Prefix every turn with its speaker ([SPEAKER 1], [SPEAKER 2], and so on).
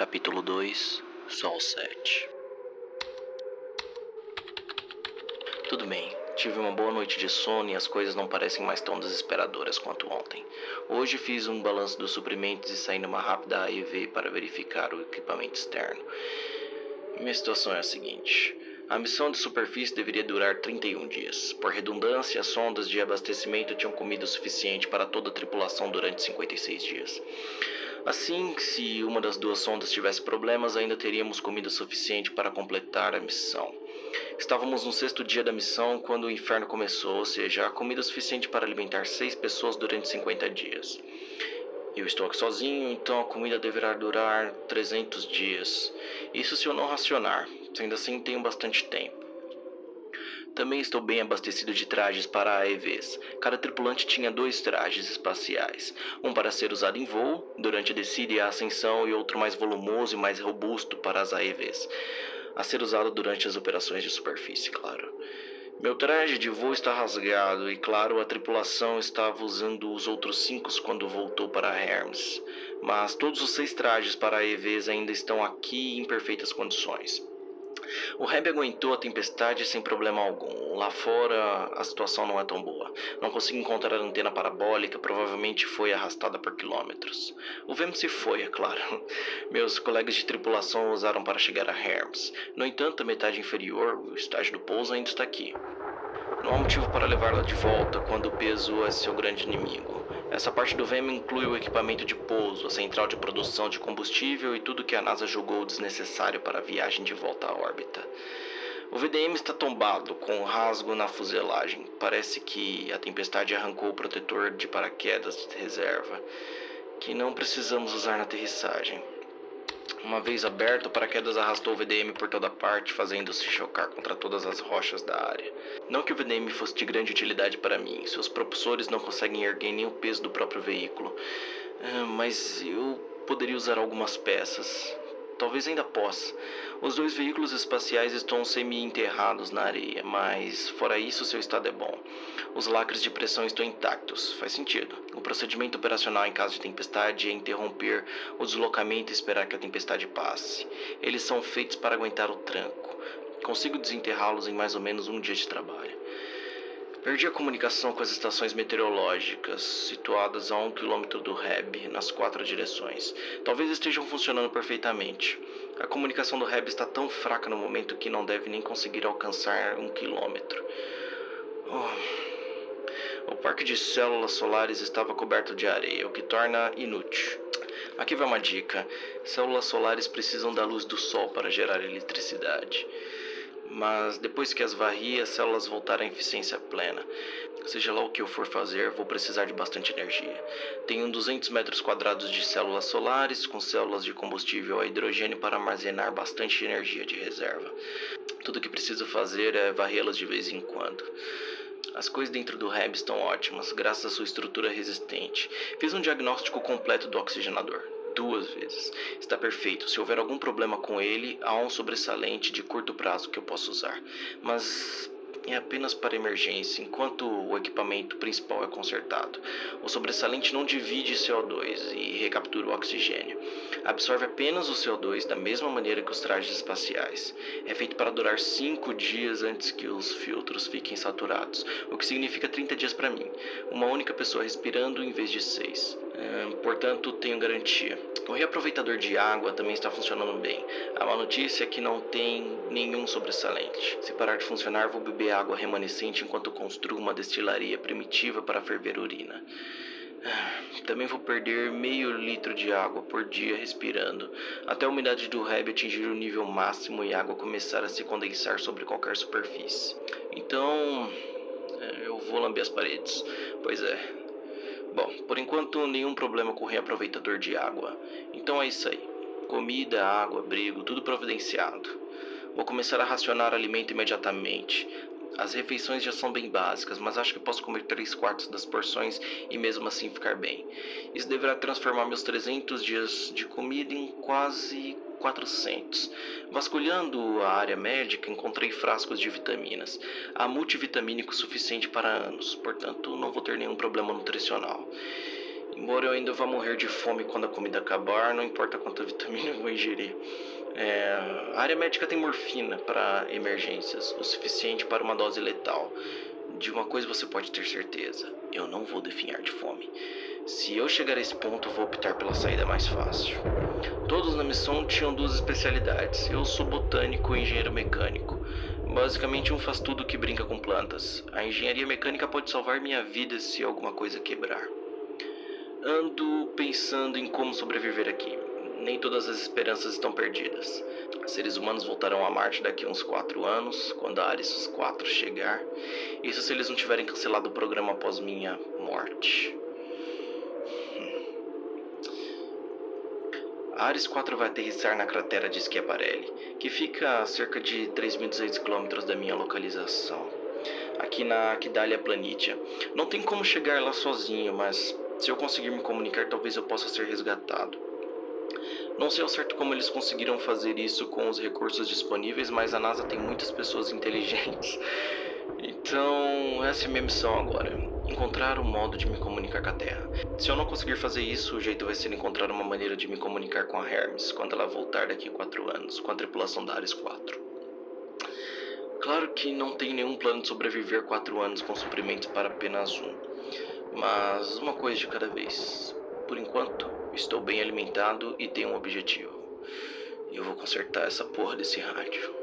[SPEAKER 1] Capítulo 2 Sol 7 Tudo bem, tive uma boa noite de sono e as coisas não parecem mais tão desesperadoras quanto ontem. Hoje fiz um balanço dos suprimentos e saí numa rápida AEV para verificar o equipamento externo. Minha situação é a seguinte. A missão de superfície deveria durar 31 dias. Por redundância, as sondas de abastecimento tinham comida suficiente para toda a tripulação durante 56 dias. Assim, se uma das duas sondas tivesse problemas, ainda teríamos comida suficiente para completar a missão. Estávamos no sexto dia da missão quando o inferno começou, ou seja, há comida suficiente para alimentar seis pessoas durante 50 dias. Eu estou aqui sozinho, então a comida deverá durar 300 dias. Isso se eu não racionar. Ainda assim, tenho bastante tempo. Também estou bem abastecido de trajes para AEVs. Cada tripulante tinha dois trajes espaciais: um para ser usado em voo, durante a descida e a ascensão, e outro mais volumoso e mais robusto para as AEVs, a ser usado durante as operações de superfície, claro. Meu traje de voo está rasgado e, claro, a tripulação estava usando os outros cinco quando voltou para Hermes. Mas todos os seis trajes para AEVs ainda estão aqui em perfeitas condições. O Reb aguentou a tempestade sem problema algum. Lá fora a situação não é tão boa. Não consigo encontrar a antena parabólica, provavelmente foi arrastada por quilômetros. O vento se foi, é claro. Meus colegas de tripulação usaram para chegar a Hermes. No entanto, a metade inferior, o estágio do pouso, ainda está aqui. Não há motivo para levá-la de volta quando o peso é seu grande inimigo. Essa parte do VEM inclui o equipamento de pouso, a central de produção de combustível e tudo que a NASA julgou desnecessário para a viagem de volta à órbita. O VDM está tombado, com um rasgo na fuselagem. Parece que a tempestade arrancou o protetor de paraquedas de reserva, que não precisamos usar na aterrissagem. Uma vez aberto, o paraquedas arrastou o VDM por toda parte, fazendo-se chocar contra todas as rochas da área. Não que o VDM fosse de grande utilidade para mim, seus propulsores não conseguem erguer nem o peso do próprio veículo. Ah, mas eu poderia usar algumas peças. Talvez ainda possa. Os dois veículos espaciais estão semi-enterrados na areia, mas fora isso, seu estado é bom. Os lacres de pressão estão intactos, faz sentido. O procedimento operacional em caso de tempestade é interromper o deslocamento e esperar que a tempestade passe. Eles são feitos para aguentar o tranco. Consigo desenterrá-los em mais ou menos um dia de trabalho. Perdi a comunicação com as estações meteorológicas, situadas a um quilômetro do REB, nas quatro direções. Talvez estejam funcionando perfeitamente. A comunicação do REB está tão fraca no momento que não deve nem conseguir alcançar um quilômetro. Oh. O parque de células solares estava coberto de areia, o que torna inútil. Aqui vai uma dica: células solares precisam da luz do sol para gerar eletricidade mas depois que as varri, as células voltarem à eficiência plena. Seja lá o que eu for fazer, vou precisar de bastante energia. Tenho 200 metros quadrados de células solares, com células de combustível a hidrogênio para armazenar bastante energia de reserva. Tudo o que preciso fazer é varrê-las de vez em quando. As coisas dentro do REB estão ótimas, graças à sua estrutura resistente. Fiz um diagnóstico completo do oxigenador duas vezes. Está perfeito. Se houver algum problema com ele, há um sobressalente de curto prazo que eu posso usar. Mas é apenas para emergência, enquanto o equipamento principal é consertado. O sobressalente não divide CO2 e recaptura o oxigênio. Absorve apenas o CO2 da mesma maneira que os trajes espaciais. É feito para durar 5 dias antes que os filtros fiquem saturados, o que significa 30 dias para mim. Uma única pessoa respirando em vez de 6. Portanto, tenho garantia. O reaproveitador de água também está funcionando bem. A má notícia é que não tem nenhum sobressalente. Se parar de funcionar, vou beber água remanescente enquanto construo uma destilaria primitiva para ferver urina. Também vou perder meio litro de água por dia respirando, até a umidade do REB atingir o nível máximo e a água começar a se condensar sobre qualquer superfície. Então, é, eu vou lamber as paredes. Pois é. Bom, por enquanto nenhum problema com o reaproveitador de água. Então é isso aí. Comida, água, abrigo, tudo providenciado. Vou começar a racionar alimento imediatamente. As refeições já são bem básicas, mas acho que posso comer 3 quartos das porções e mesmo assim ficar bem. Isso deverá transformar meus 300 dias de comida em quase 400. Vasculhando a área médica, encontrei frascos de vitaminas. Há multivitamínico suficiente para anos, portanto não vou ter nenhum problema nutricional. Embora eu ainda vá morrer de fome quando a comida acabar, não importa quanta vitamina eu vou ingerir. É, a área médica tem morfina para emergências, o suficiente para uma dose letal. De uma coisa você pode ter certeza: eu não vou definhar de fome. Se eu chegar a esse ponto, vou optar pela saída mais fácil. Todos na missão tinham duas especialidades. Eu sou botânico e engenheiro mecânico. Basicamente, um faz tudo que brinca com plantas. A engenharia mecânica pode salvar minha vida se alguma coisa quebrar. Ando pensando em como sobreviver aqui. Nem todas as esperanças estão perdidas. Seres humanos voltarão a Marte daqui a uns 4 anos, quando a Ares 4 chegar. Isso se eles não tiverem cancelado o programa após minha morte. Ares 4 vai aterrissar na cratera de Schiaparelli, que fica a cerca de 3.200 km da minha localização, aqui na Aquidalha Planitia. Não tem como chegar lá sozinho, mas se eu conseguir me comunicar, talvez eu possa ser resgatado. Não sei ao certo como eles conseguiram fazer isso com os recursos disponíveis, mas a NASA tem muitas pessoas inteligentes. Então, essa é minha missão agora: encontrar um modo de me comunicar com a Terra. Se eu não conseguir fazer isso, o jeito vai ser encontrar uma maneira de me comunicar com a Hermes quando ela voltar daqui a quatro anos, com a tripulação da Ares 4. Claro que não tenho nenhum plano de sobreviver quatro anos com suprimentos para apenas um. Mas uma coisa de cada vez. Por enquanto, estou bem alimentado e tenho um objetivo. Eu vou consertar essa porra desse rádio.